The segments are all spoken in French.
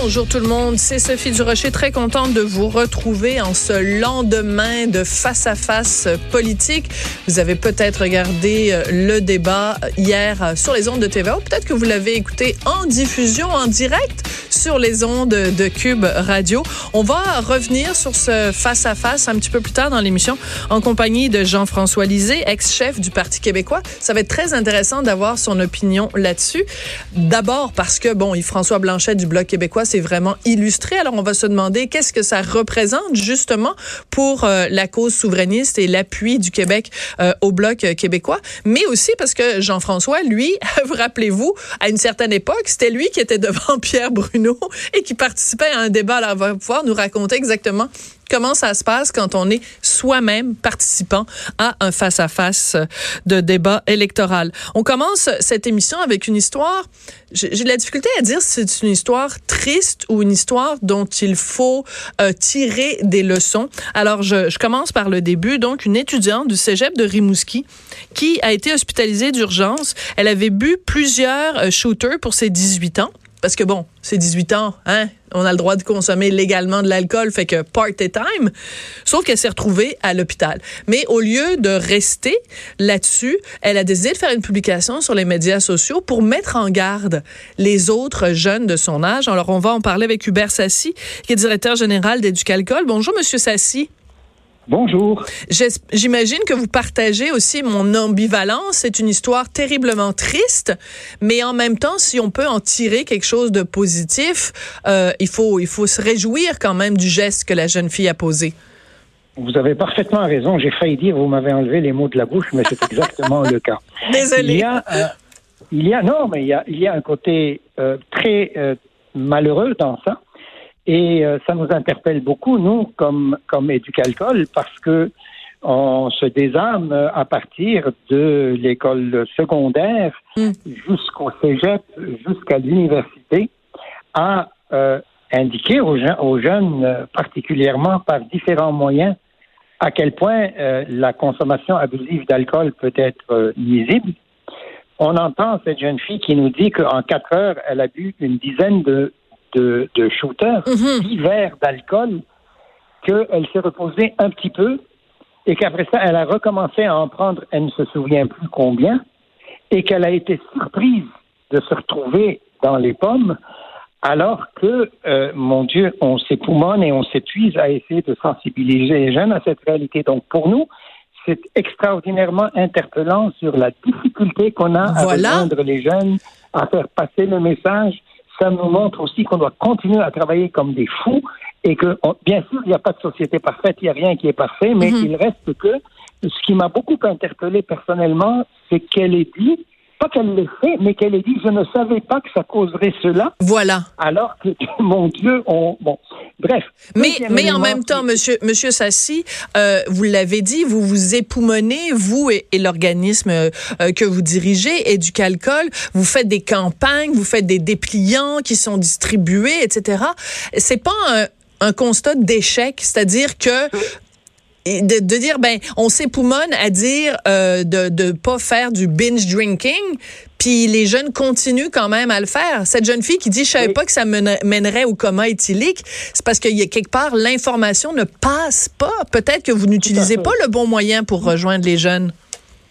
Bonjour tout le monde, c'est Sophie Durocher, très contente de vous retrouver en ce lendemain de face-à-face politique. Vous avez peut-être regardé euh, le débat hier euh, sur les ondes de TVA, peut-être que vous l'avez écouté en diffusion, en direct sur les ondes de Cube Radio. On va revenir sur ce face-à-face un petit peu plus tard dans l'émission en compagnie de Jean-François Lisée, ex-chef du Parti québécois. Ça va être très intéressant d'avoir son opinion là-dessus. D'abord parce que, bon, Yves-François Blanchet du Bloc québécois s'est vraiment illustré. Alors, on va se demander qu'est-ce que ça représente justement pour euh, la cause souverainiste et l'appui du Québec euh, au Bloc québécois. Mais aussi parce que Jean-François, lui, vous rappelez-vous, à une certaine époque, c'était lui qui était devant Pierre Bruno et qui participait à un débat. Alors, il va pouvoir nous raconter exactement comment ça se passe quand on est soi-même participant à un face-à-face de débat électoral? On commence cette émission avec une histoire, j'ai de la difficulté à dire si c'est une histoire triste ou une histoire dont il faut euh, tirer des leçons. Alors, je, je, commence par le début. Donc, une étudiante du cégep de Rimouski qui a été hospitalisée d'urgence. Elle avait bu plusieurs euh, shooters pour ses 18 ans parce que bon, c'est 18 ans, hein, on a le droit de consommer légalement de l'alcool, fait que party time. Sauf qu'elle s'est retrouvée à l'hôpital. Mais au lieu de rester là-dessus, elle a décidé de faire une publication sur les médias sociaux pour mettre en garde les autres jeunes de son âge. Alors on va en parler avec Hubert Sassi, qui est directeur général d'Éducalcool. Bonjour monsieur Sassi. Bonjour. J'imagine que vous partagez aussi mon ambivalence. C'est une histoire terriblement triste, mais en même temps, si on peut en tirer quelque chose de positif, euh, il faut il faut se réjouir quand même du geste que la jeune fille a posé. Vous avez parfaitement raison. J'ai failli dire, vous m'avez enlevé les mots de la bouche, mais c'est exactement le cas. Désolé. Il y a, euh, il y a non, mais il y a, il y a un côté euh, très euh, malheureux dans ça. Et euh, ça nous interpelle beaucoup, nous, comme, comme Éducalcool, parce que on se désarme à partir de l'école secondaire Mm. jusqu'au cégep, jusqu'à l'université, à euh, indiquer aux, aux jeunes, euh, particulièrement par différents moyens, à quel point euh, la consommation abusive d'alcool peut être euh, nuisible. On entend cette jeune fille qui nous dit qu'en quatre heures, elle a bu une dizaine de, de, de shooters, verres d'alcool, qu'elle s'est reposée un petit peu et qu'après ça, elle a recommencé à en prendre, elle ne se souvient plus combien, et qu'elle a été surprise de se retrouver dans les pommes, alors que, euh, mon Dieu, on s'époumonne et on s'épuise à essayer de sensibiliser les jeunes à cette réalité. Donc, pour nous, c'est extraordinairement interpellant sur la difficulté qu'on a à Voilà. rejoindre les jeunes, à faire passer le message. Ça nous montre aussi qu'on doit continuer à travailler comme des fous et que, on- bien sûr, il n'y a pas de société parfaite, il n'y a rien qui est parfait, mais Mhm. il reste que ce qui m'a beaucoup interpellé personnellement, c'est qu'elle ait dit, pas qu'elle l'ait fait, mais qu'elle ait dit, je ne savais pas que ça causerait cela, Voilà. alors que, mon Dieu, on, bon, bref. Mais, mais en même temps, monsieur, monsieur Sassi, euh, vous l'avez dit, vous vous époumonez, vous et, et l'organisme euh, euh, que vous dirigez, Éducalcool, vous faites des campagnes, vous faites des dépliants qui sont distribués, etc. C'est pas un, un constat d'échec, c'est-à-dire que et de, de dire ben on s'époumonne à dire euh, de de pas faire du binge drinking puis les jeunes continuent quand même à le faire cette jeune fille qui dit je savais Oui. pas que ça mènerait, au coma éthylique c'est parce qu'il y a quelque part l'information ne passe pas peut-être que vous n'utilisez pas le bon moyen pour rejoindre les jeunes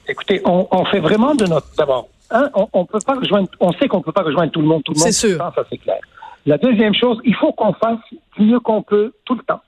Écoutez, on, on fait vraiment de notre. D'abord, un, on, on peut pas rejoindre. On sait qu'on peut pas rejoindre tout le monde, tout le monde. C'est sûr. temps, ça c'est clair. La deuxième chose, il faut qu'on fasse du mieux qu'on peut tout le temps.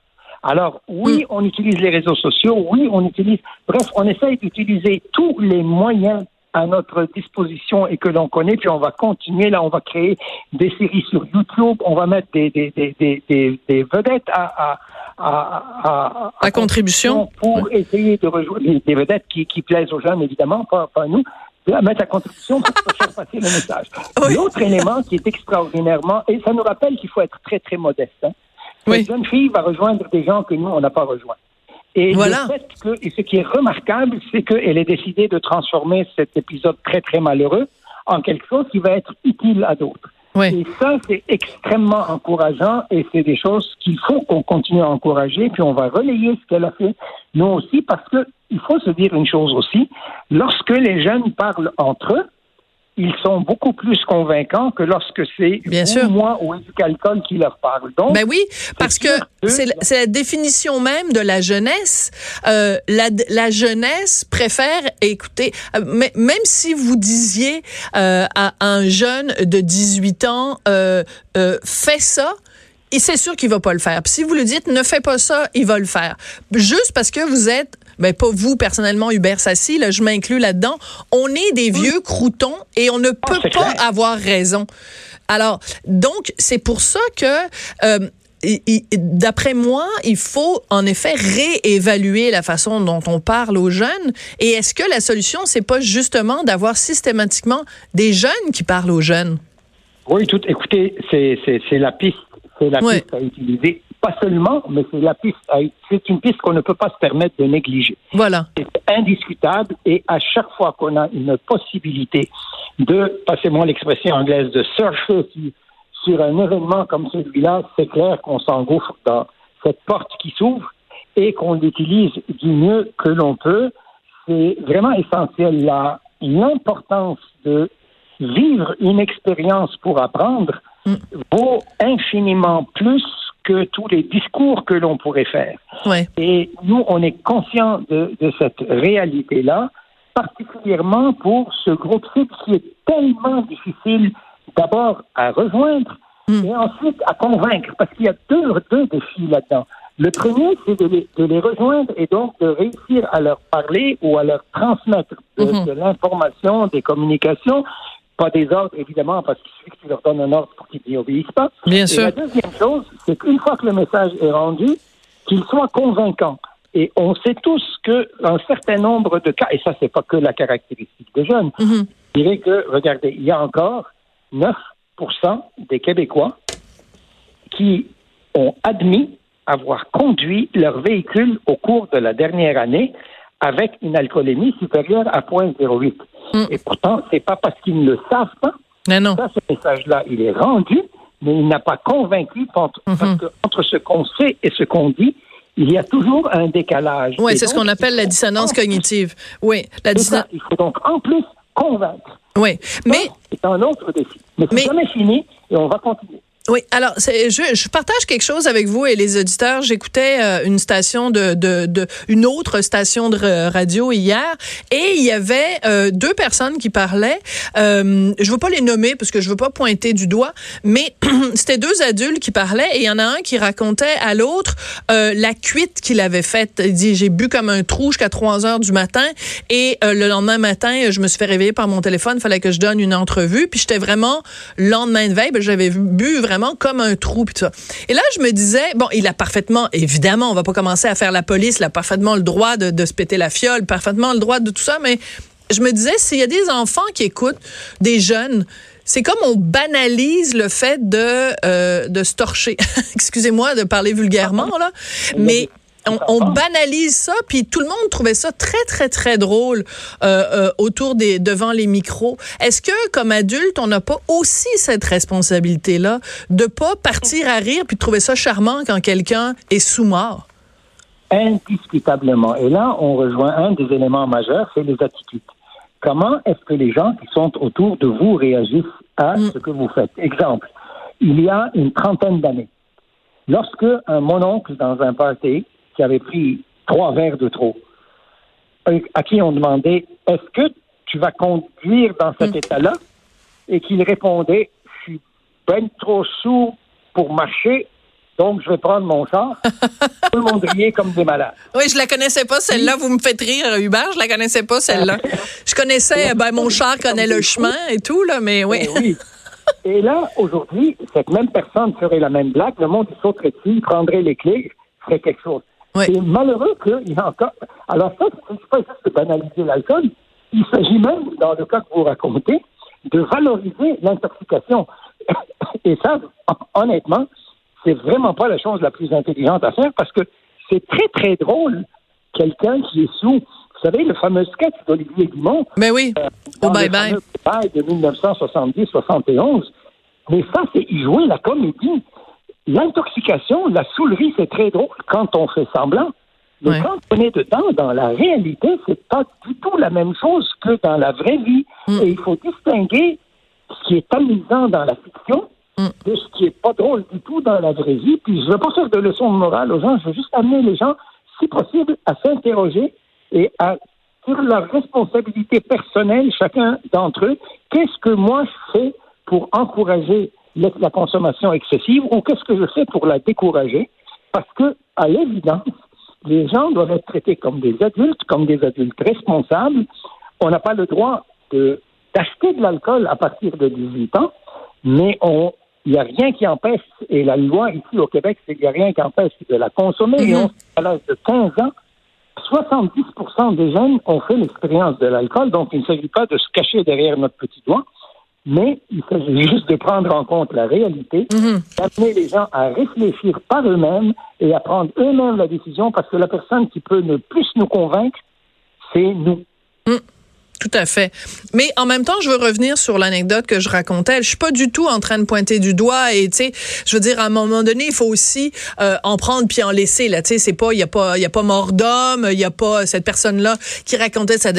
Alors, oui, on utilise les réseaux sociaux, oui, on utilise. Bref, on essaye d'utiliser tous les moyens à notre disposition et que l'on connaît, puis on va continuer. Là, on va créer des séries sur YouTube, on va mettre des, des, des, des, des, vedettes à, à, à, à, À contribution. pour essayer de rejoindre des, des vedettes qui, qui plaisent aux jeunes, évidemment, pas, pas à nous, de la mettre à contribution pour faire passer le message. Oui. L'autre élément qui est extraordinairement, et ça nous rappelle qu'il faut être très, très modeste. Hein. Oui. Cette jeune fille va rejoindre des gens que nous, on n'a pas rejoints. Et Voilà. le fait que, et ce qui est remarquable, c'est qu'elle ait décidé de transformer cet épisode très, très malheureux en quelque chose qui va être utile à d'autres. oui Et ça, c'est extrêmement encourageant et c'est des choses qu'il faut qu'on continue à encourager. Puis on va relayer ce qu'elle a fait, nous aussi, parce que il faut se dire une chose aussi. Lorsque les jeunes parlent entre eux, ils sont beaucoup plus convaincants que lorsque c'est moi ou Éducalcool qui leur parle. Donc, ben oui, parce que, c'est la, définition même de la jeunesse. Euh, la, la, jeunesse préfère écouter, euh, même si vous disiez euh, à un jeune de 18 ans, euh, euh, fais ça, et c'est sûr qu'il va pas le faire. Puis si vous lui dites ne fais pas ça, il va le faire. Juste parce que vous êtes ben pas vous personnellement Hubert Sassi, là, je m'inclus là-dedans. On est des vieux croutons et on ne ah, peut pas avoir raison. Alors, donc, c'est pour ça que euh, D'après moi, il faut en effet réévaluer la façon dont on parle aux jeunes. Et est-ce que la solution, c'est pas justement d'avoir systématiquement des jeunes qui parlent aux jeunes? Oui, tout. Écoutez, c'est la piste, c'est la piste à utiliser pas seulement, mais c'est la piste, c'est une piste qu'on ne peut pas se permettre de négliger. Voilà. C'est indiscutable et à chaque fois qu'on a une possibilité de, passez-moi l'expression anglaise, de surfer sur, un événement comme celui-là, c'est clair qu'on s'engouffre dans cette porte qui s'ouvre et qu'on l'utilise du mieux que l'on peut. C'est vraiment essentiel là. L'importance de vivre une expérience pour apprendre mm. vaut infiniment plus que tous les discours que l'on pourrait faire. Et nous, on est conscients de, cette réalité-là, particulièrement pour ce groupe cible qui est tellement difficile d'abord à rejoindre hmm. et ensuite à convaincre, parce qu'il y a deux, deux défis là-dedans. Le premier, c'est de les, rejoindre et donc de réussir à leur parler ou à leur transmettre de, hmm. de l'information, des communications pas des ordres, évidemment, parce qu'il suffit que tu leur donnes un ordre pour qu'ils n'y obéissent pas. Bien sûr. La deuxième chose, c'est qu'une fois que le message est rendu, qu'il soit convaincant. Et on sait tous qu'un certain nombre de cas, et ça, c'est pas que la caractéristique des jeunes, mhm. je dirais que, regardez, il y a encore 9 des Québécois qui ont admis avoir conduit leur véhicule au cours de la dernière année avec une alcoolémie supérieure à 0,08. Mm. Et pourtant, c'est pas parce qu'ils ne le savent pas. Mais non. Ça, ce message-là, il est rendu, mais il n'a pas convaincu entre, mm-hmm. parce que entre ce qu'on sait et ce qu'on dit, il y a toujours un décalage. Oui, c'est ce qu'on appelle la dissonance cognitive. Oui, la dissonance. Il faut donc en plus convaincre. Oui, mais c'est un autre défi. Mais c'est jamais fini et on va continuer. Oui, alors je, je, partage quelque chose avec vous et les auditeurs. J'écoutais euh, une station de, de, de, une autre station de radio hier et il y avait euh, deux personnes qui parlaient. Euh, je veux pas les nommer parce que je veux pas pointer du doigt, mais c'était deux adultes qui parlaient et il y en a un qui racontait à l'autre euh, la cuite qu'il avait faite. Il dit j'ai bu comme un trou jusqu'à 3 heures du matin et le lendemain matin je me suis fait réveiller par mon téléphone. Fallait que je donne une entrevue puis j'étais vraiment lendemain de veille, ben, j'avais bu vraiment comme un trou puis tout ça. Et là, je me disais, bon, il a parfaitement, évidemment, on va pas commencer à faire la police, il a parfaitement le droit de, de se péter la fiole, parfaitement le droit de tout ça, mais je me disais, s'il y a des enfants qui écoutent, des jeunes, c'est comme on banalise le fait de euh, de se torcher. Excusez-moi de parler vulgairement là, mais on, banalise ça, puis tout le monde trouvait ça très, très, très drôle euh, euh, autour des, devant les micros. Est-ce que, comme adulte, on n'a pas aussi cette responsabilité-là de pas partir à rire puis de trouver ça charmant quand quelqu'un est sous-mort? Indiscutablement. Et là, on rejoint un des éléments majeurs, c'est les attitudes. Comment est-ce que les gens qui sont autour de vous réagissent à mm. ce que vous faites? Exemple, il y a une trentaine d'années, lorsque un mononcle dans un party qui avait pris trois verres de trop, à qui on demandait Est-ce que tu vas conduire dans cet hmm. état-là? Et qu'il répondait Je suis ben trop sourd pour marcher, donc je vais prendre mon char. Tout le monde riait comme des malades. Oui, je la connaissais pas celle-là. Vous me faites rire, Hubert. Je la connaissais pas celle-là. je connaissais, ben mon char connaît le chemin et tout là, mais oui. Eh oui. Et là, aujourd'hui, cette même personne ferait la même blague. Le monde sauterait dessus, prendrait les clés, ferait quelque chose. C'est malheureux qu'il y a encore. Alors, ça, c'est pas juste de banaliser l'alcool. Il s'agit même, dans le cas que vous racontez, de valoriser l'intoxication. Et ça, honnêtement, c'est vraiment pas la chose la plus intelligente à faire parce que c'est très, très drôle, quelqu'un qui est sous. Vous savez, le fameux sketch d'Olivier Dumont. Mais oui, euh, au bye-bye. de 1970-71. Mais ça, c'est y jouer la comédie. L'intoxication, la soulerie, c'est très drôle quand on fait semblant. Mais quand on est dedans, dans la réalité, c'est pas du tout la même chose que dans la vraie vie. Mm. Et il faut distinguer ce qui est amusant dans la fiction mm. de ce qui est pas drôle du tout dans la vraie vie. Puis je veux pas faire de leçons de morale aux gens, je veux juste amener les gens, si possible, à s'interroger et à sur leur responsabilité personnelle, chacun d'entre eux, qu'est-ce que moi je fais pour encourager la consommation excessive ou qu'est-ce que je fais pour la décourager? Parce que, à l'évidence, les gens doivent être traités comme des adultes, comme des adultes responsables. On n'a pas le droit d'acheter de l'alcool à partir de 18 ans, mais on, il n'y a rien qui empêche, et la loi ici au Québec, c'est qu'il n'y a rien qui empêche de la consommer. Et on, à l'âge de 15 ans, 70 des jeunes ont fait l'expérience de l'alcool, donc il ne s'agit pas de se cacher derrière notre petit doigt, mais il s'agit juste de prendre en compte la réalité, mhm. d'amener les gens à réfléchir par eux-mêmes et à prendre eux-mêmes la décision, parce que la personne qui peut le plus nous convaincre, c'est nous. Mm. Tout à fait. Mais en même temps, je veux revenir sur l'anecdote que je racontais. Je suis pas du tout en train de pointer du doigt et tu sais, je veux dire à un moment donné, il faut aussi euh, en prendre puis en laisser là. Tu sais, c'est pas il y a pas y a pas mort d'homme, il y a pas cette personne là qui racontait ça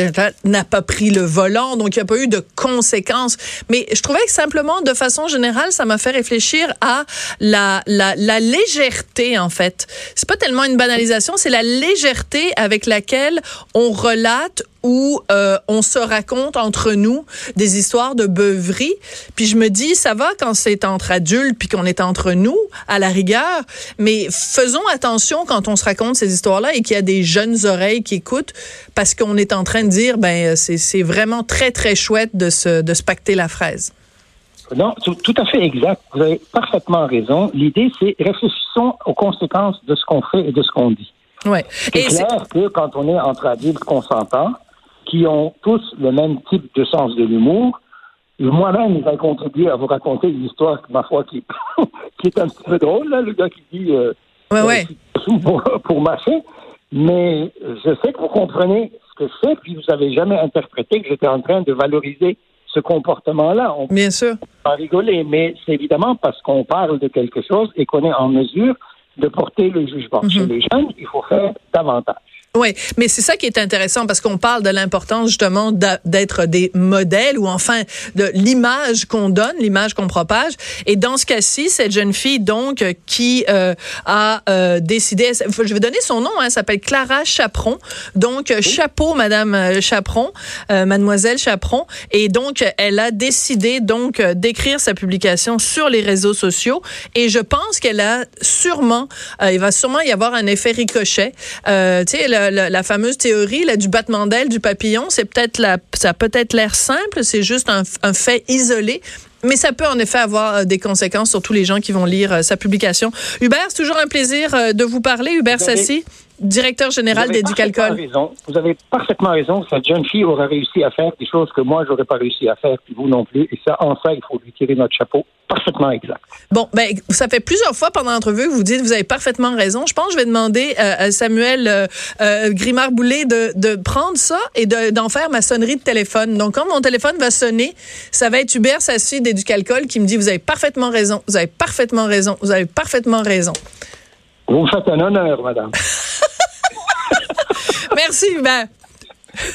n'a pas pris le volant, donc il y a pas eu de conséquences. Mais je trouvais que simplement de façon générale, ça m'a fait réfléchir à la la, la légèreté en fait. C'est pas tellement une banalisation, c'est la légèreté avec laquelle on relate où euh, on se raconte entre nous des histoires de beuverie. Puis je me dis, ça va quand c'est entre adultes, puis qu'on est entre nous, à la rigueur, mais faisons attention quand on se raconte ces histoires-là et qu'il y a des jeunes oreilles qui écoutent, parce qu'on est en train de dire, ben c'est vraiment très, très chouette de se, de se pacter la fraise. Non, tout, tout, à fait exact. Vous avez parfaitement raison. L'idée, c'est réfléchissons aux conséquences de ce qu'on fait et de ce qu'on dit. Ouais. C'est clair que quand on est entre adultes consentants, qui ont tous le même type de sens de l'humour. Moi-même, j'ai contribué à vous raconter une histoire, ma foi, qui, qui est un petit peu drôle, là, le gars qui dit euh, ouais, ouais. Euh, pour, pour marcher. Mais je sais que vous comprenez ce que fais, puis vous n'avez jamais interprété que j'étais en train de valoriser ce comportement-là. On Bien sûr. pas rigoler, mais c'est évidemment parce qu'on parle de quelque chose et qu'on est en mesure de porter le jugement. Mm Chez les jeunes, il faut faire davantage. Oui, mais c'est ça qui est intéressant parce qu'on parle de l'importance justement d'être des modèles ou enfin de l'image qu'on donne, l'image qu'on propage. Et dans ce cas-ci, cette jeune fille donc qui euh, a euh, décidé, je vais donner son nom, hein, s'appelle Clara Chaperon. Donc chapeau, Madame euh, Chaperon, Mademoiselle Chaperon. Et donc elle a décidé donc d'écrire sa publication sur les réseaux sociaux. Et je pense qu'elle a sûrement, il va sûrement y avoir un effet ricochet. tu sais, la, fameuse théorie là, du battement d'aile du papillon, c'est peut-être la, ça a peut-être l'air simple, c'est juste un, fait isolé, mais ça peut en effet avoir euh, des conséquences sur tous les gens qui vont lire euh, sa publication. Hubert, c'est toujours un plaisir euh, de vous parler. Hubert Sassi directeur général d'Éducalcool. Vous avez parfaitement raison. Cette jeune fille aura réussi à faire des choses que moi, j'aurais pas réussi à faire, puis vous non plus. Et ça, en ça, il faut lui tirer notre chapeau. Parfaitement exact. Bon, ben, ça fait plusieurs fois pendant l'entrevue que vous dites vous avez parfaitement raison. Je pense que je vais demander euh, à Samuel euh, euh, Grimard-Boulet de, de, prendre ça et d'en faire ma sonnerie de téléphone. Donc, quand mon téléphone va sonner, ça va être Hubert Sassi d'Éducalcool qui me dit vous avez parfaitement raison, vous avez parfaitement raison, vous avez parfaitement raison. Vous me faites un honneur, madame. Merci, Hubert.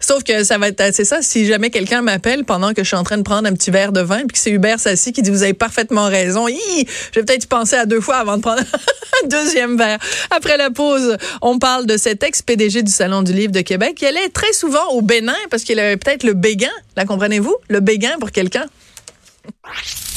Sauf que ça va être, c'est ça, si jamais quelqu'un m'appelle pendant que je suis en train de prendre un petit verre de vin, puis que c'est Hubert Sassi qui dit vous avez parfaitement raison, je vais peut-être y penser à deux fois avant de prendre un deuxième verre. Après la pause, on parle de cet ex-PDG du Salon du Livre de Québec qui allait très souvent au Bénin parce qu'il avait peut-être le béguin, la comprenez-vous? Le béguin pour quelqu'un.